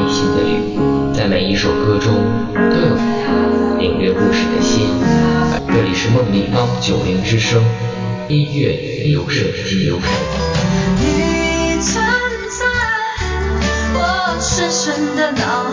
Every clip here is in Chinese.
内心的旅，在每一首歌中都有领略故事的心。这里是梦立方九零之声，音乐有声之流声。你存在我深深的脑海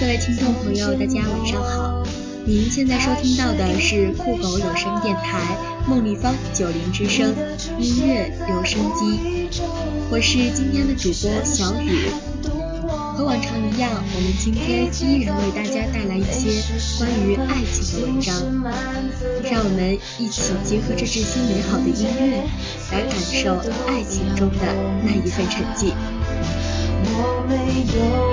各位听众朋友，大家晚上好。您现在收听到的是酷狗有声电台梦立方九零之声音乐留声机，我是今天的主播小雨。和往常一样，我们今天依然为大家带来一些关于爱情的文章，让我们一起结合着这些美好的音乐，来感受爱情中的那一份沉寂。我没有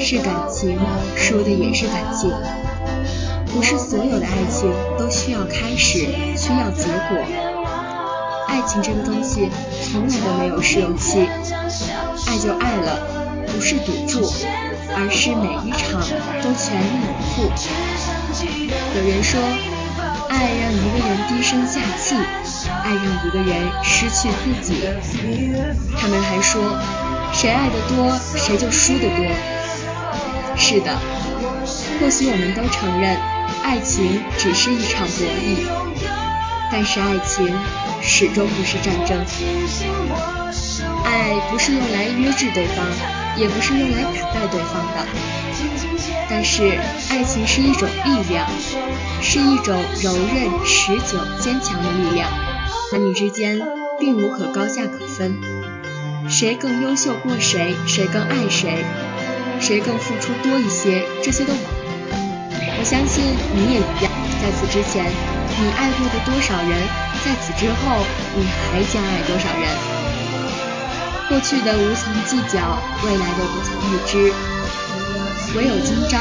是感情，输的也是感情。不是所有的爱情都需要开始，需要结果。爱情这个东西从来都没有试用期，爱就爱了，不是赌注，而是每一场都全力以赴。有人说，爱让一个人低声下气，爱让一个人失去自己。他们还说，谁爱得多，谁就输得多。是的，或许我们都承认，爱情只是一场博弈，但是爱情始终不是战争。爱不是用来约制对方，也不是用来打败对方的。但是，爱情是一种力量，是一种柔韧、持久、坚强的力量。男女之间并无可高下可分，谁更优秀过谁，谁更爱谁，谁更付出多一些，这些都无。我相信你也一样。在此之前，你爱过的多少人，在此之后，你还将爱多少人？过去的无从计较，未来的无从预知。唯有今朝，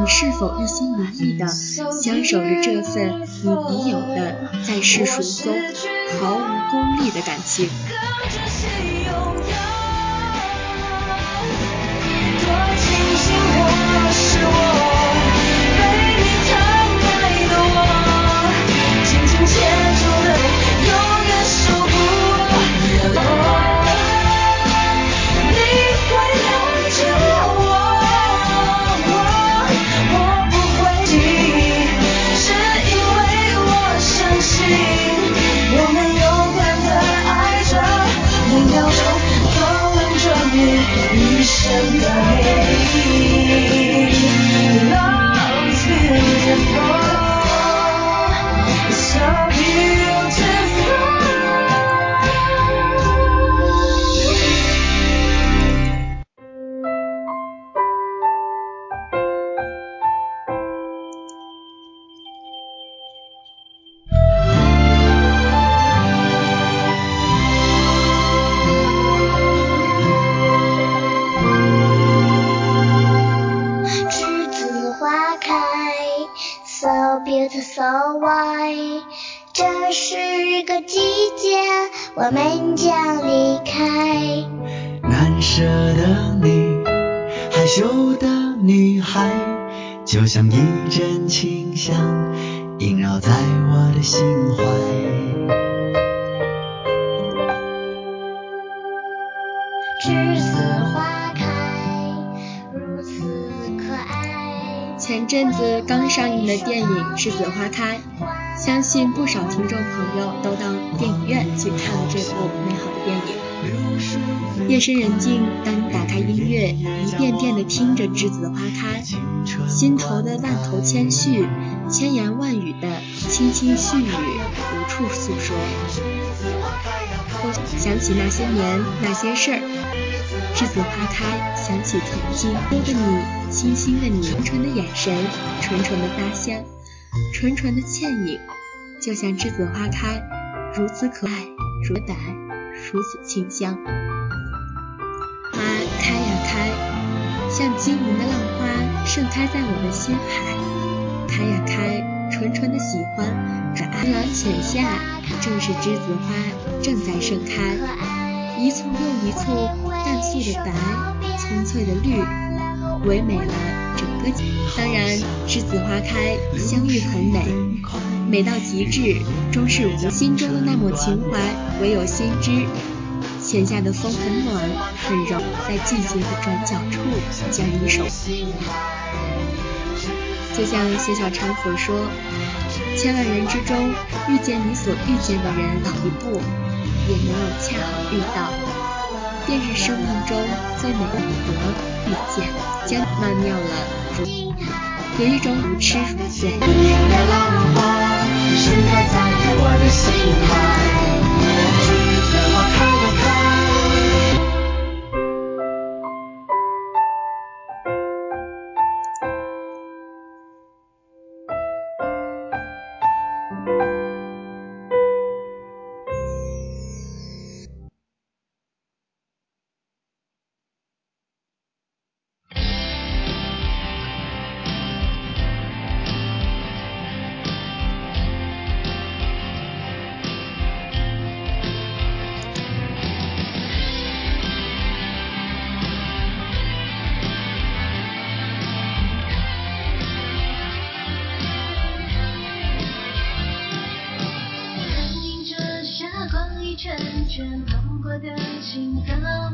你是否一心一意的相守着这份你已有的在世俗中毫无功利的感情？我们将离开。难舍的你，害羞的女孩，就像一阵清香，萦绕在我的心怀。栀子花开，如此可爱前阵子刚上映的电影《栀子花开》，相信不少听众朋友都到电影院去看了这部美好的电影。夜深人静，当你打开音乐，一遍遍地听着《栀子花开》，心头的万头千绪、千言万语的轻轻絮语无处诉说。或想起那些年那些事儿，栀子花开，想起曾经的你。清新的你，纯纯的眼神，纯纯的发香，纯纯的倩影，就像栀子花开，如此可爱，如此淡，如此清香。花开呀开，像晶莹的浪花，盛开在我的心海。开呀开，纯纯的喜欢。这廊浅夏，正是栀子花正在盛开，一簇又一簇，淡素的白，葱翠的绿。唯美了整个。当然，栀子花开，相遇很美，美到极致，终是无心中的那抹情怀，唯有心知。浅夏的风很暖，很柔，在季节的转角处将你守护。就像谢小昌所说：“千万人之中，遇见你所遇见的人，早一步也没有恰好遇到，便是生命中最美的得遇见。”将曼妙了如，有一种如痴如醉。碰过的情歌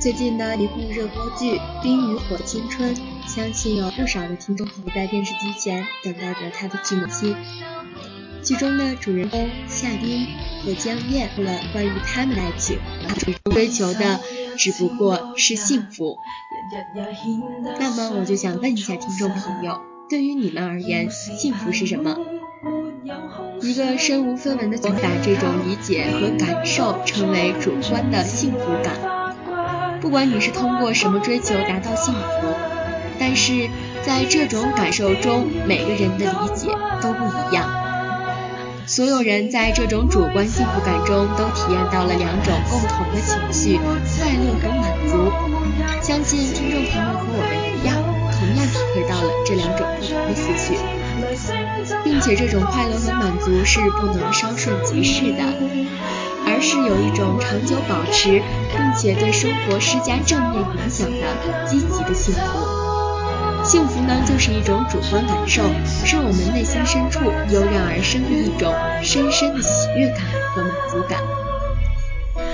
最近的一部热播剧《冰与火青春》，相信有不少的听众朋友在电视机前等待着它的剧目期。剧中的主人公夏冰和江燕了关于他们的爱情，追求的只不过是幸福。那么我就想问一下听众朋友，对于你们而言，幸福是什么？一个身无分文的把这种理解和感受称为主观的幸福感。不管你是通过什么追求达到幸福，但是在这种感受中，每个人的理解都不一样。所有人在这种主观幸福感中都体验到了两种共同的情绪：快乐和满足。相信听众朋友和我们一样，同样体会到了这两种不同的思绪，并且这种快乐和满足是不能稍瞬即逝的。是有一种长久保持并且对生活施加正面影响的积极的幸福。幸福呢，就是一种主观感受，是我们内心深处油然而生的一种深深的喜悦感和满足感。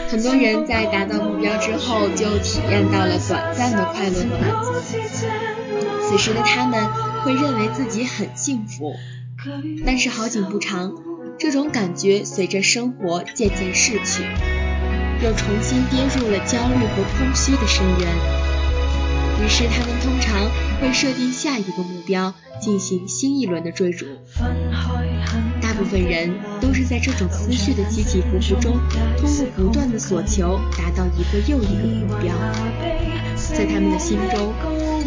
很多人在达到目标之后，就体验到了短暂的快乐和满足，此时的他们会认为自己很幸福。但是好景不长，这种感觉随着生活渐渐逝去，又重新跌入了焦虑和空虚的深渊。于是他们通常会设定下一个目标，进行新一轮的追逐。大部分人都是在这种思绪的起起伏伏中，通过不断的索求，达到一个又一个目标。在他们的心中，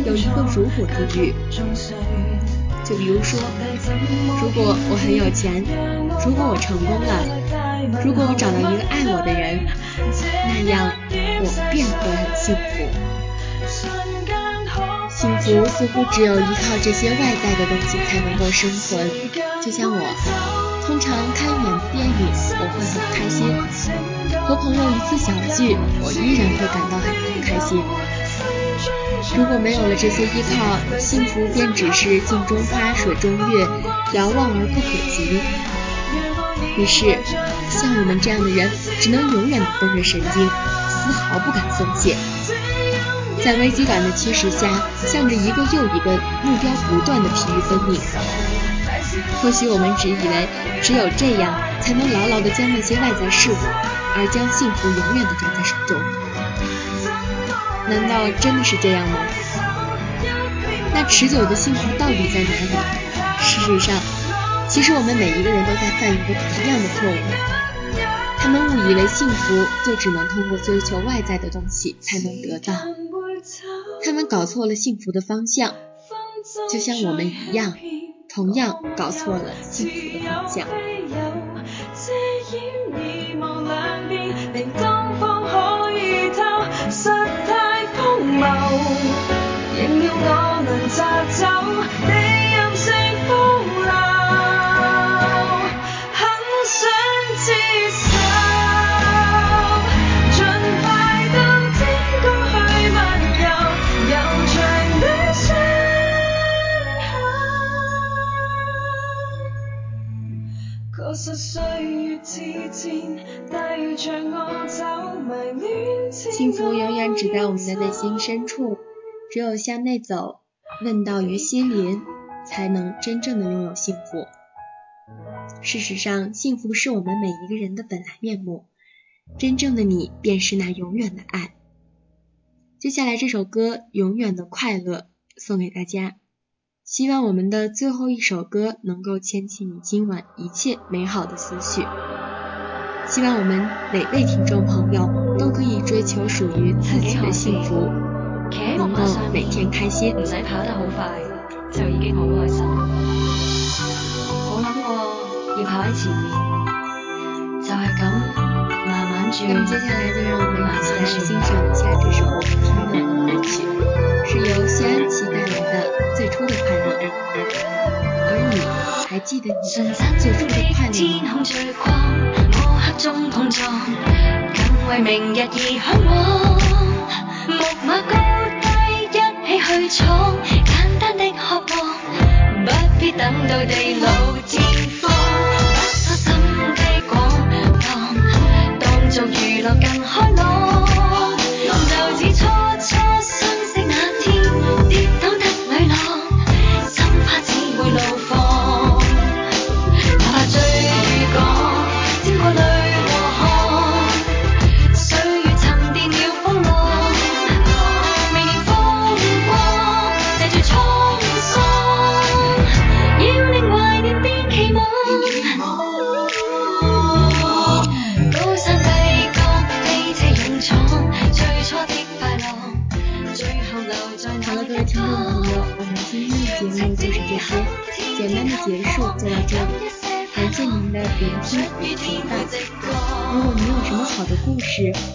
有一个如果的语。就比如说，如果我很有钱，如果我成功了，如果我找到一个爱我的人，那样我便会很幸福。幸福似乎只有依靠这些外在的东西才能够生存。就像我，通常看一眼电影，我会很开心；和朋友一次小聚，我依然会感到很开心。如果没有了这些依靠，幸福便只是镜中花、水中月，遥望而不可及。于是，像我们这样的人，只能永远的绷着神经，丝毫不敢松懈，在危机感的驱使下，向着一个又一个目标不断的疲于奔命。或许我们只以为，只有这样，才能牢牢的将那些外在事物，而将幸福永远的抓在手中。难道真的是这样吗？那持久的幸福到底在哪里？事实上，其实我们每一个人都在犯一个同样的错误。他们误以为幸福就只能通过追求外在的东西才能得到，他们搞错了幸福的方向，就像我们一样，同样搞错了幸福的方向。幸福永远只在我们的内心深处，只有向内走，问道于心灵，才能真正的拥有幸福。事实上，幸福是我们每一个人的本来面目，真正的你便是那永远的爱。接下来这首歌《永远的快乐》送给大家，希望我们的最后一首歌能够牵起你今晚一切美好的思绪。希望我们每位听众朋友都可以追求属于自己的幸福，能够每天开心。唔使跑得好快，就已經好開心。冇諗過要跑喺前面，就係咁慢慢轉。那么接下来就让我们一起来欣赏一下这首我們聽的歌曲，是由謝安琪帶來的《最初的快樂》。而你還記得你最初的快樂嗎？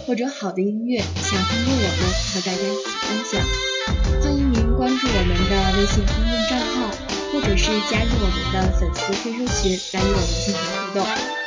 或者好的音乐想通过我们和大家一起分享，欢迎您关注我们的微信公众账号，或者是加入我们的粉丝 QQ 群来与我们进行互动。